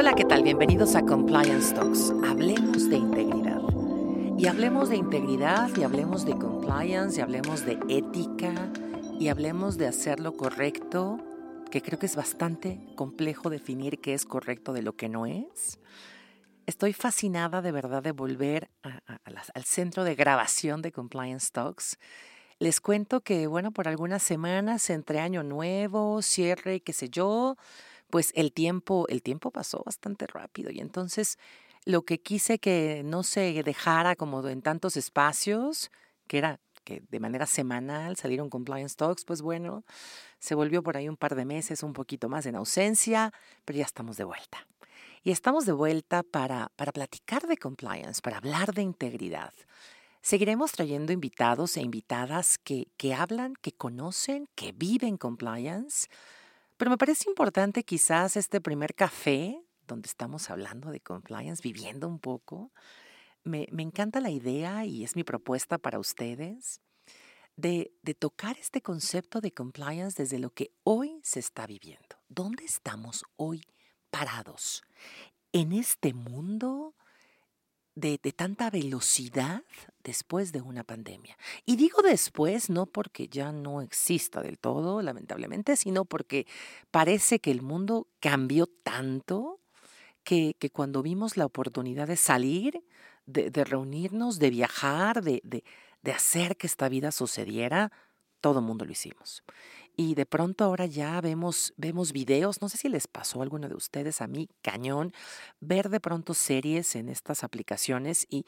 Hola, ¿qué tal? Bienvenidos a Compliance Talks. Hablemos de integridad. Y hablemos de integridad y hablemos de compliance y hablemos de ética y hablemos de hacer lo correcto, que creo que es bastante complejo definir qué es correcto de lo que no es. Estoy fascinada de verdad de volver al centro de grabación de Compliance Talks. Les cuento que, bueno, por algunas semanas, entre año nuevo, cierre qué sé yo, pues el tiempo, el tiempo pasó bastante rápido y entonces lo que quise que no se dejara como en tantos espacios, que era que de manera semanal salieron compliance talks, pues bueno, se volvió por ahí un par de meses, un poquito más en ausencia, pero ya estamos de vuelta. Y estamos de vuelta para, para platicar de compliance, para hablar de integridad. Seguiremos trayendo invitados e invitadas que, que hablan, que conocen, que viven compliance pero me parece importante quizás este primer café, donde estamos hablando de compliance, viviendo un poco. Me, encanta la idea y es mi propuesta para ustedes de, de tocar este concepto de compliance desde lo que hoy se está viviendo. ¿Dónde estamos hoy parados? En este mundo de, tanta velocidad después de una pandemia. Y digo después no porque ya no exista del todo, lamentablemente, sino porque parece que el mundo cambió tanto que, que cuando vimos la oportunidad de salir, de, de reunirnos, de viajar, de, de, de hacer que esta vida sucediera, todo mundo lo hicimos. Y de pronto ahora ya vemos, vemos videos, no sé si les pasó a alguno de ustedes, a mí, cañón, ver de pronto series en estas aplicaciones y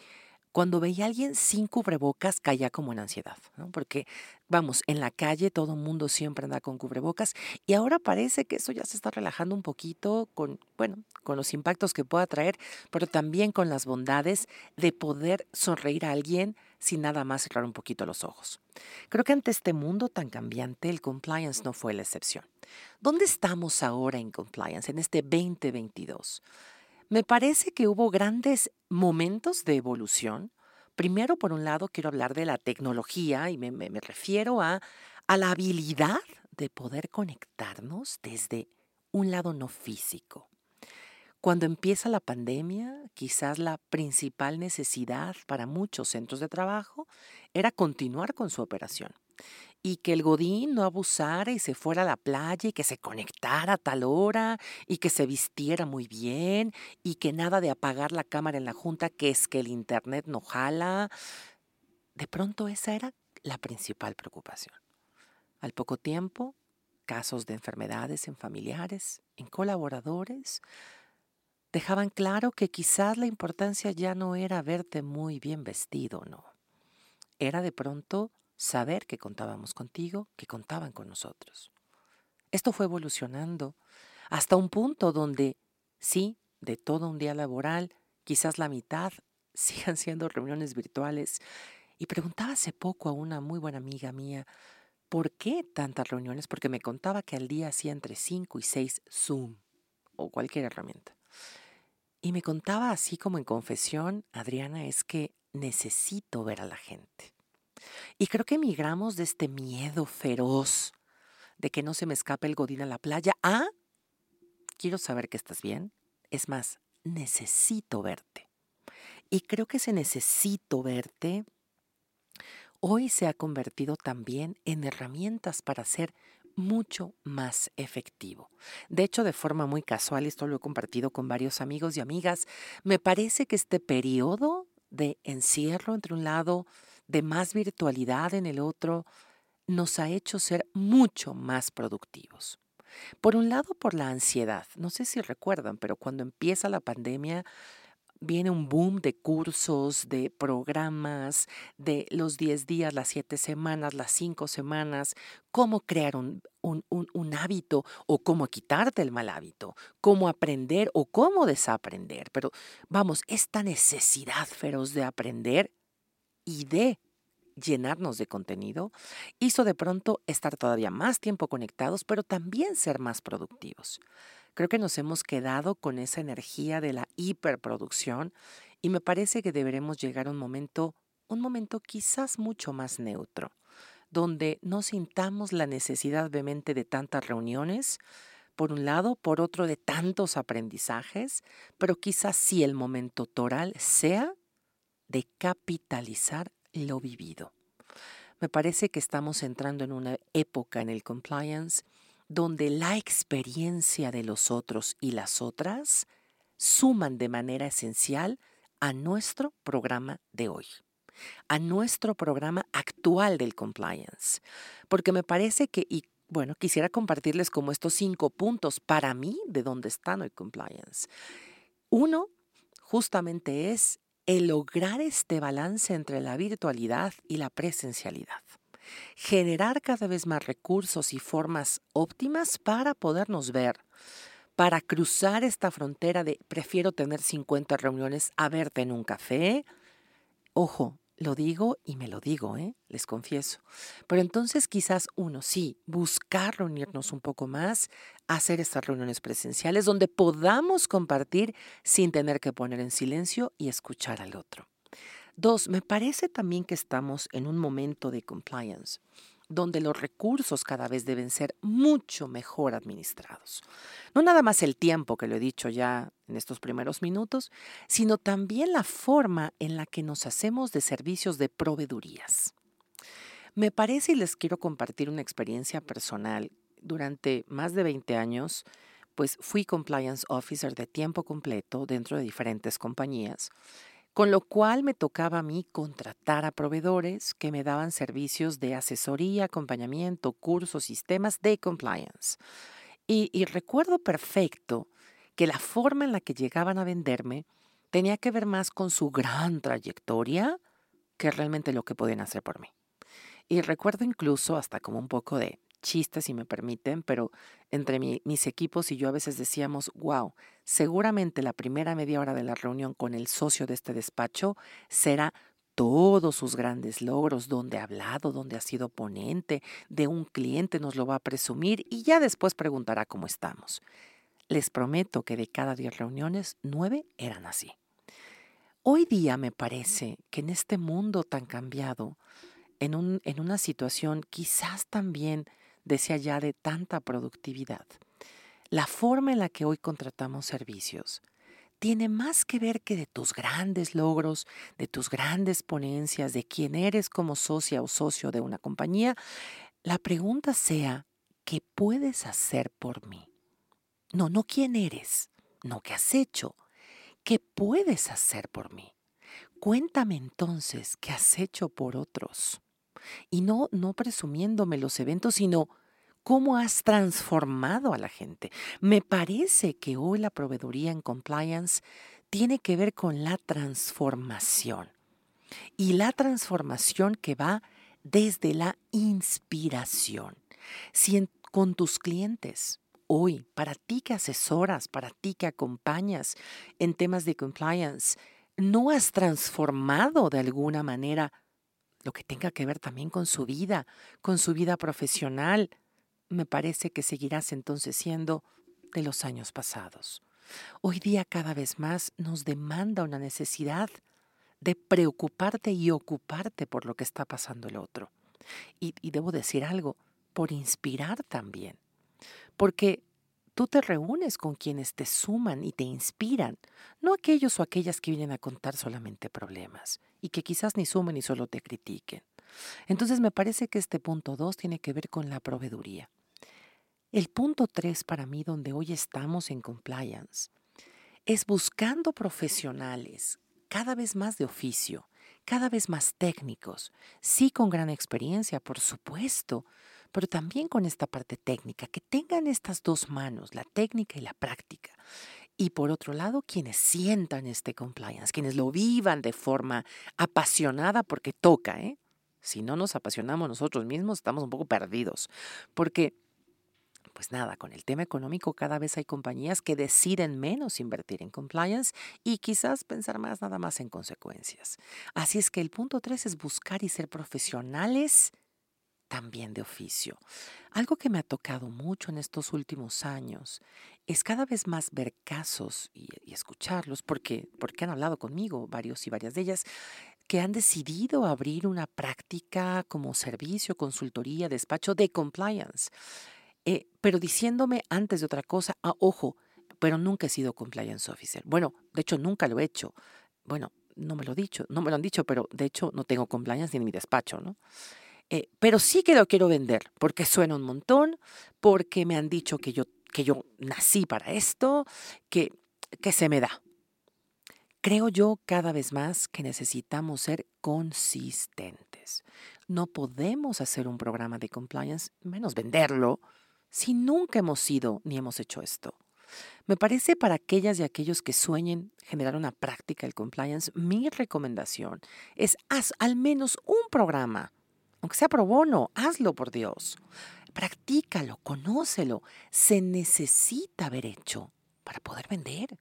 cuando veía a alguien sin cubrebocas caía como en ansiedad, ¿no? porque vamos, en la calle todo mundo siempre anda con cubrebocas y ahora parece que eso ya se está relajando un poquito con, bueno, con los impactos que pueda traer, pero también con las bondades de poder sonreír a alguien sin nada más cerrar un poquito los ojos. Creo que ante este mundo tan cambiante el compliance no fue la excepción. ¿Dónde estamos ahora en compliance, en este 2022? Me parece que hubo grandes momentos de evolución. Primero, por un lado, quiero hablar de la tecnología y me, refiero a, a la habilidad de poder conectarnos desde un lado no físico. Cuando empieza la pandemia, quizás la principal necesidad para muchos centros de trabajo era continuar con su operación y que el Godín no abusara y se fuera a la playa y que se conectara a tal hora y que se vistiera muy bien y que nada de apagar la cámara en la junta, que es que el Internet no jala. De pronto esa era la principal preocupación. Al poco tiempo, casos de enfermedades en familiares, en colaboradores, dejaban claro que quizás la importancia ya no era verte muy bien vestido, no. Era de pronto saber que contábamos contigo, que contaban con nosotros. Esto fue evolucionando hasta un punto donde, sí, de todo un día laboral, quizás la mitad sigan siendo reuniones virtuales. Y preguntaba hace poco a una muy buena amiga mía, ¿por qué tantas reuniones? Porque me contaba que al día hacía entre 5 y 6 Zoom o cualquier herramienta. Y me contaba así como en confesión, Adriana, es que necesito ver a la gente. Y creo que emigramos de este miedo feroz de que no se me escape el godín a la playa a quiero saber que estás bien. Es más, necesito verte. Y creo que ese necesito verte hoy se ha convertido también en herramientas para ser mucho más efectivo. De hecho, de forma muy casual, esto lo he compartido con varios amigos y amigas, me parece que este periodo de encierro entre un lado, de más virtualidad en el otro, nos ha hecho ser mucho más productivos. Por un lado, por la ansiedad. No sé si recuerdan, pero cuando empieza la pandemia, viene un boom de cursos, de programas, de los 10 días, las 7 semanas, las 5 semanas, cómo crear un, un, un, hábito o cómo quitarte el mal hábito, cómo aprender o cómo desaprender. Pero vamos, esta necesidad feroz de aprender y de llenarnos de contenido hizo de pronto estar todavía más tiempo conectados, pero también ser más productivos. Creo que nos hemos quedado con esa energía de la hiperproducción y me parece que deberemos llegar a un momento, un momento quizás mucho más neutro, donde no sintamos la necesidad vehemente de tantas reuniones, por un lado, por otro de tantos aprendizajes, pero quizás sí el momento toral sea de capitalizar lo vivido. Me parece que estamos entrando en una época en el compliance donde la experiencia de los otros y las otras suman de manera esencial a nuestro programa de hoy, a nuestro programa actual del compliance. Porque me parece que, y bueno, quisiera compartirles como estos cinco puntos para mí de dónde está el compliance. Uno, justamente es el lograr este balance entre la virtualidad y la presencialidad. Generar cada vez más recursos y formas óptimas para podernos ver, para cruzar esta frontera de prefiero tener 50 reuniones a verte en un café. Ojo, lo digo y me lo digo, ¿eh? les confieso. Pero entonces quizás uno, sí, buscar reunirnos un poco más, hacer estas reuniones presenciales donde podamos compartir sin tener que poner en silencio y escuchar al otro. Dos, me parece también que estamos en un momento de compliance donde los recursos cada vez deben ser mucho mejor administrados. No nada más el tiempo, que lo he dicho ya en estos primeros minutos, sino también la forma en la que nos hacemos de servicios de proveedurías. Me parece y les quiero compartir una experiencia personal. Durante más de 20 años, pues fui compliance officer de tiempo completo dentro de diferentes compañías con lo cual me tocaba a mí contratar a proveedores que me daban servicios de asesoría, acompañamiento, cursos, sistemas de compliance. Y, recuerdo perfecto que la forma en la que llegaban a venderme tenía que ver más con su gran trayectoria que realmente lo que podían hacer por mí. Y recuerdo incluso hasta como un poco de chiste, si me permiten, pero entre mis equipos y yo a veces decíamos, wow, seguramente la primera media hora de la reunión con el socio de este despacho será todos sus grandes logros, donde ha hablado, donde ha sido ponente, de un cliente nos lo va a presumir y ya después preguntará cómo estamos. Les prometo que de cada diez reuniones, nueve eran así. Hoy día me parece que en este mundo tan cambiado, en, un, en una situación quizás también decía ya de tanta productividad. La forma en la que hoy contratamos servicios tiene más que ver que de tus grandes logros, de tus grandes ponencias, de quién eres como socia o socio de una compañía. La pregunta sea, ¿qué puedes hacer por mí? No, no quién eres, no qué has hecho, ¿qué puedes hacer por mí? Cuéntame entonces qué has hecho por otros. Y no, no presumiéndome los eventos, sino cómo has transformado a la gente. Me parece que hoy la proveeduría en compliance tiene que ver con la transformación. Y la transformación que va desde la inspiración. Si con tus clientes hoy, para ti que asesoras, para ti que acompañas en temas de compliance, no has transformado de alguna manera lo que tenga que ver también con su vida, con su vida profesional, me parece que seguirás entonces siendo de los años pasados. Hoy día cada vez más nos demanda una necesidad de preocuparte y ocuparte por lo que está pasando el otro. Y, y debo decir algo, por inspirar también. Porque tú te reúnes con quienes te suman y te inspiran, no aquellos o aquellas que vienen a contar solamente problemas y que quizás ni sumen ni solo te critiquen. Entonces me parece que este punto 2 tiene que ver con la proveeduría. El punto 3 para mí, donde hoy estamos en compliance, es buscando profesionales cada vez más de oficio, cada vez más técnicos, sí con gran experiencia, por supuesto, pero también con esta parte técnica, que tengan estas dos manos, la técnica y la práctica. Y por otro lado, quienes sientan este compliance, quienes lo vivan de forma apasionada porque toca, ¿eh? Si no nos apasionamos nosotros mismos, estamos un poco perdidos. Porque, pues nada, con el tema económico cada vez hay compañías que deciden menos invertir en compliance y quizás pensar más nada más en consecuencias. Así es que el punto tres es buscar y ser profesionales también de oficio. Algo que me ha tocado mucho en estos últimos años es cada vez más ver casos y, escucharlos, porque, porque han hablado conmigo varios y varias de ellas, que han decidido abrir una práctica como servicio, consultoría, despacho de compliance. eh, pero diciéndome antes de otra cosa, ah, ojo, pero nunca he sido compliance officer. Bueno, de hecho nunca lo he hecho. Bueno, no me lo he dicho, no me lo han dicho, pero de hecho no tengo compliance ni en mi despacho, ¿no? Eh, pero sí que lo quiero vender, porque suena un montón, porque me han dicho que yo, que yo nací para esto, que, que se me da. Creo yo cada vez más que necesitamos ser consistentes. No podemos hacer un programa de compliance, menos venderlo, si nunca hemos sido ni hemos hecho esto. Me parece para aquellas y aquellos que sueñen generar una práctica del compliance, mi recomendación es haz al menos un programa aunque sea pro bono, hazlo por Dios. Practícalo, conócelo. Se necesita haber hecho para poder vender.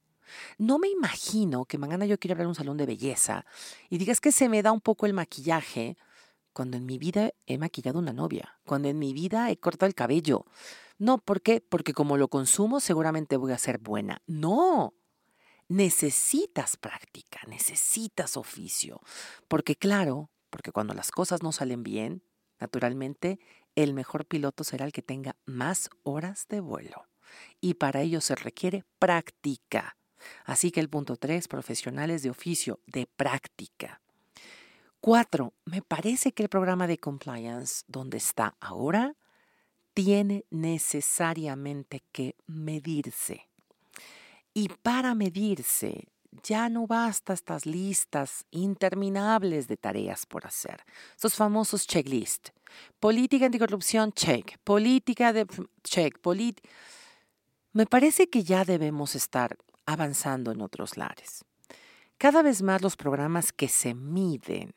No me imagino que mañana yo quiera abrir un salón de belleza y digas que se me da un poco el maquillaje cuando en mi vida he maquillado una novia, cuando en mi vida he cortado el cabello. No, ¿por qué? Porque como lo consumo seguramente voy a ser buena. No, necesitas práctica, necesitas oficio, porque claro, porque cuando las cosas no salen bien, naturalmente, el mejor piloto será el que tenga más horas de vuelo. Y para ello se requiere práctica. Así que el punto 3, profesionales de oficio, de práctica. Cuatro, me parece que el programa de compliance, donde está ahora, tiene necesariamente que medirse. Y para medirse ya no basta estas listas interminables de tareas por hacer. Estos famosos checklist. Política anticorrupción, check. Política de check. Me parece que ya debemos estar avanzando en otros lares. Cada vez más los programas que se miden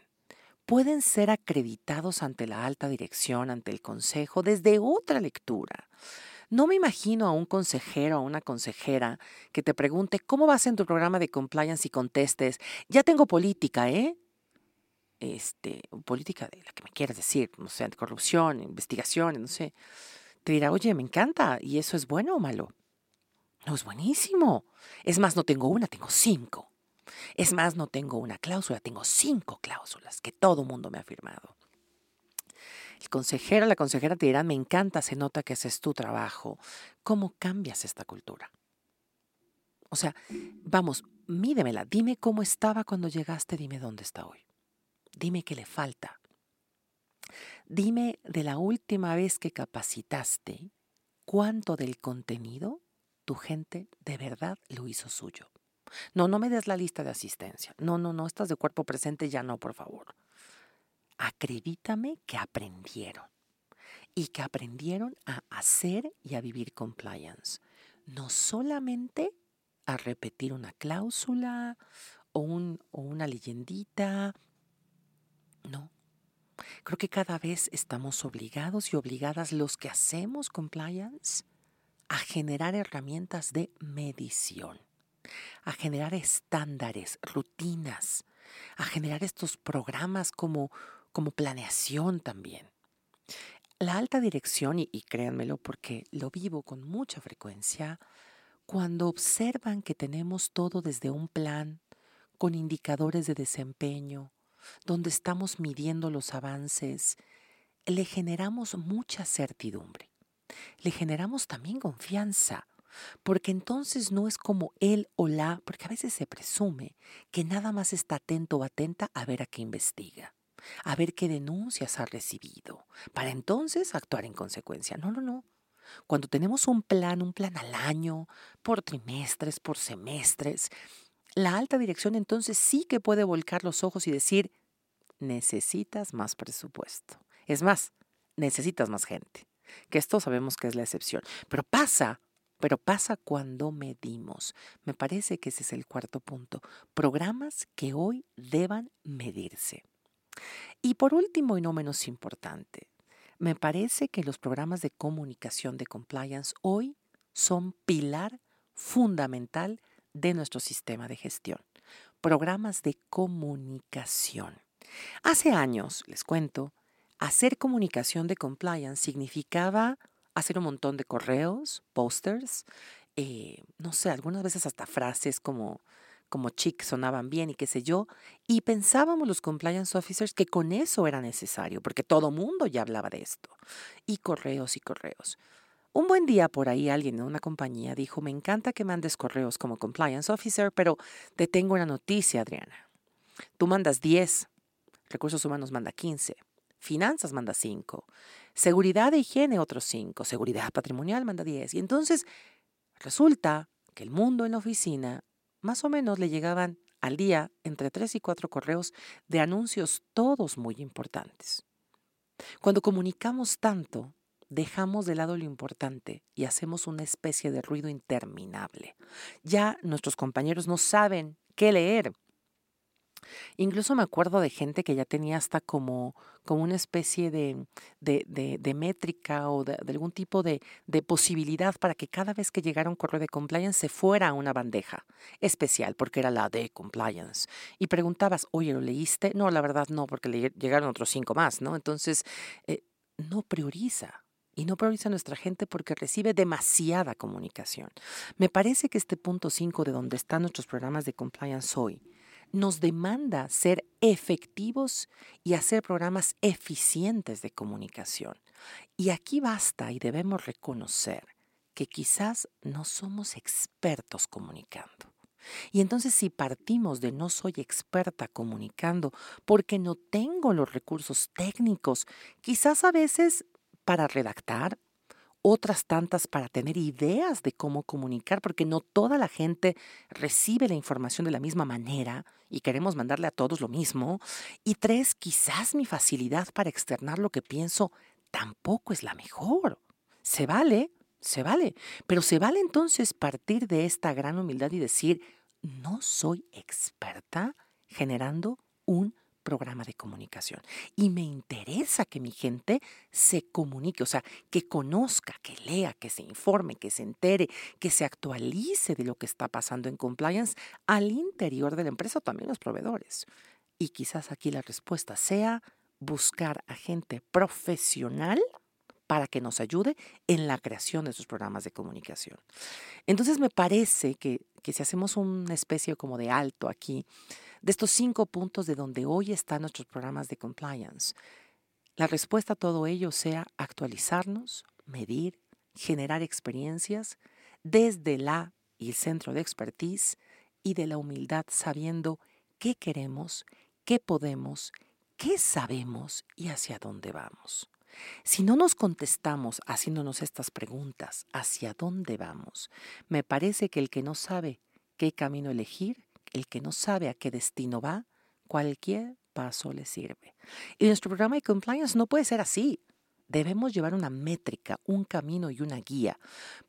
pueden ser acreditados ante la alta dirección, ante el consejo, desde otra lectura. No me imagino a un consejero o una consejera que te pregunte cómo vas en tu programa de compliance y contestes, ya tengo política, ¿eh? Este, política de la que me quieras decir, no sé, corrupción, investigación, no sé. Te dirá, oye, me encanta, ¿y eso es bueno o malo? No, es buenísimo. Es más, no tengo una, tengo cinco. Es más, no tengo una cláusula, tengo cinco cláusulas que todo mundo me ha firmado. El consejero, la consejera te dirá, me encanta, se nota que ese es tu trabajo. ¿Cómo cambias esta cultura? O sea, vamos, mídemela, dime cómo estaba cuando llegaste, dime dónde está hoy. Dime qué le falta. Dime de la última vez que capacitaste, cuánto del contenido tu gente de verdad lo hizo suyo. No, no me des la lista de asistencia. No, no, no, estás de cuerpo presente, ya no, por favor acredítame que aprendieron y que aprendieron a hacer y a vivir compliance. No solamente a repetir una cláusula o, un, o una leyendita. No. Creo que cada vez estamos obligados y obligadas los que hacemos compliance a generar herramientas de medición, a generar estándares, rutinas, a generar estos programas como como planeación también. La alta dirección, y, créanmelo porque lo vivo con mucha frecuencia, cuando observan que tenemos todo desde un plan, con indicadores de desempeño, donde estamos midiendo los avances, le generamos mucha certidumbre. Le generamos también confianza, porque entonces no es como él o la, porque a veces se presume que nada más está atento o atenta a ver a qué investiga a ver qué denuncias ha recibido, para entonces actuar en consecuencia. No, no, no. Cuando tenemos un plan, un plan al año, por trimestres, por semestres, la alta dirección entonces sí que puede volcar los ojos y decir, necesitas más presupuesto. Es más, necesitas más gente. Que esto sabemos que es la excepción. Pero pasa, pero pasa cuando medimos. Me parece que ese es el cuarto punto. Programas que hoy deban medirse. Y por último y no menos importante, me parece que los programas de comunicación de compliance hoy son pilar fundamental de nuestro sistema de gestión. Programas de comunicación. Hace años, les cuento, hacer comunicación de compliance significaba hacer un montón de correos, posters, eh, no sé, algunas veces hasta frases como como chic sonaban bien y qué sé yo, y pensábamos los compliance officers que con eso era necesario, porque todo mundo ya hablaba de esto, y correos y correos. Un buen día por ahí alguien de una compañía dijo, me encanta que mandes correos como compliance officer, pero te tengo una noticia, Adriana. Tú mandas 10, recursos humanos manda 15, finanzas manda 5, seguridad e higiene otros 5, seguridad patrimonial manda 10. Y entonces resulta que el mundo en la oficina más o menos le llegaban al día entre 3 y 4 correos de anuncios todos muy importantes. Cuando comunicamos tanto, dejamos de lado lo importante y hacemos una especie de ruido interminable. Ya nuestros compañeros no saben qué leer. Incluso me acuerdo de gente que ya tenía hasta como, como una especie de, de, métrica o de, algún tipo de, posibilidad para que cada vez que llegara un correo de compliance se fuera a una bandeja especial, porque era la de compliance. Y preguntabas, oye, ¿lo leíste? No, la verdad no, porque le llegaron otros cinco más, ¿no? Entonces, eh, no prioriza y no prioriza nuestra gente porque recibe demasiada comunicación. Me parece que este punto 5 de donde están nuestros programas de compliance hoy nos demanda ser efectivos y hacer programas eficientes de comunicación. Y aquí basta y debemos reconocer que quizás no somos expertos comunicando. Y entonces si partimos de no soy experta comunicando porque no tengo los recursos técnicos, quizás a veces para redactar, otras tantas para tener ideas de cómo comunicar, porque no toda la gente recibe la información de la misma manera y queremos mandarle a todos lo mismo. Y tres, quizás mi facilidad para externar lo que pienso tampoco es la mejor. Se vale, se vale, pero se vale entonces partir de esta gran humildad y decir, no soy experta generando un programa de comunicación. Y me interesa que mi gente se comunique, o sea, que conozca, que lea, que se informe, que se entere, que se actualice de lo que está pasando en compliance al interior de la empresa o también los proveedores. Y quizás aquí la respuesta sea buscar a gente profesional para que nos ayude en la creación de sus programas de comunicación. Entonces me parece que, que si hacemos una especie como de alto aquí, de estos cinco puntos de donde hoy están nuestros programas de compliance, la respuesta a todo ello sea actualizarnos, medir, generar experiencias desde la y el centro de expertise y de la humildad sabiendo qué queremos, qué podemos, qué sabemos y hacia dónde vamos. Si no nos contestamos haciéndonos estas preguntas, ¿hacia dónde vamos? Me parece que el que no sabe qué camino elegir el que no sabe a qué destino va, cualquier paso le sirve. Y nuestro programa de compliance no puede ser así. Debemos llevar una métrica, un camino y una guía,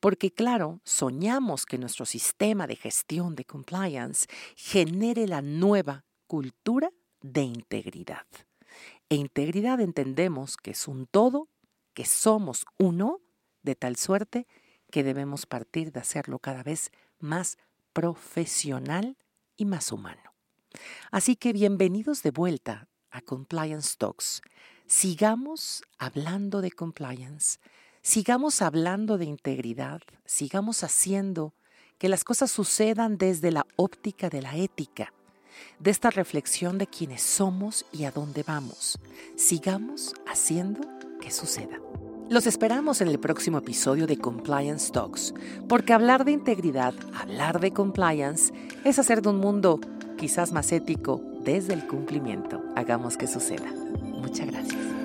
porque claro, soñamos que nuestro sistema de gestión de compliance genere la nueva cultura de integridad. E integridad entendemos que es un todo, que somos uno, de tal suerte que debemos partir de hacerlo cada vez más profesional y más humano. Así que bienvenidos de vuelta a Compliance Talks. Sigamos hablando de compliance, sigamos hablando de integridad, sigamos haciendo que las cosas sucedan desde la óptica de la ética, de esta reflexión de quiénes somos y a dónde vamos. Sigamos haciendo que suceda. Los esperamos en el próximo episodio de Compliance Talks, porque hablar de integridad, hablar de compliance, es hacer de un mundo quizás más ético desde el cumplimiento. Hagamos que suceda. Muchas gracias.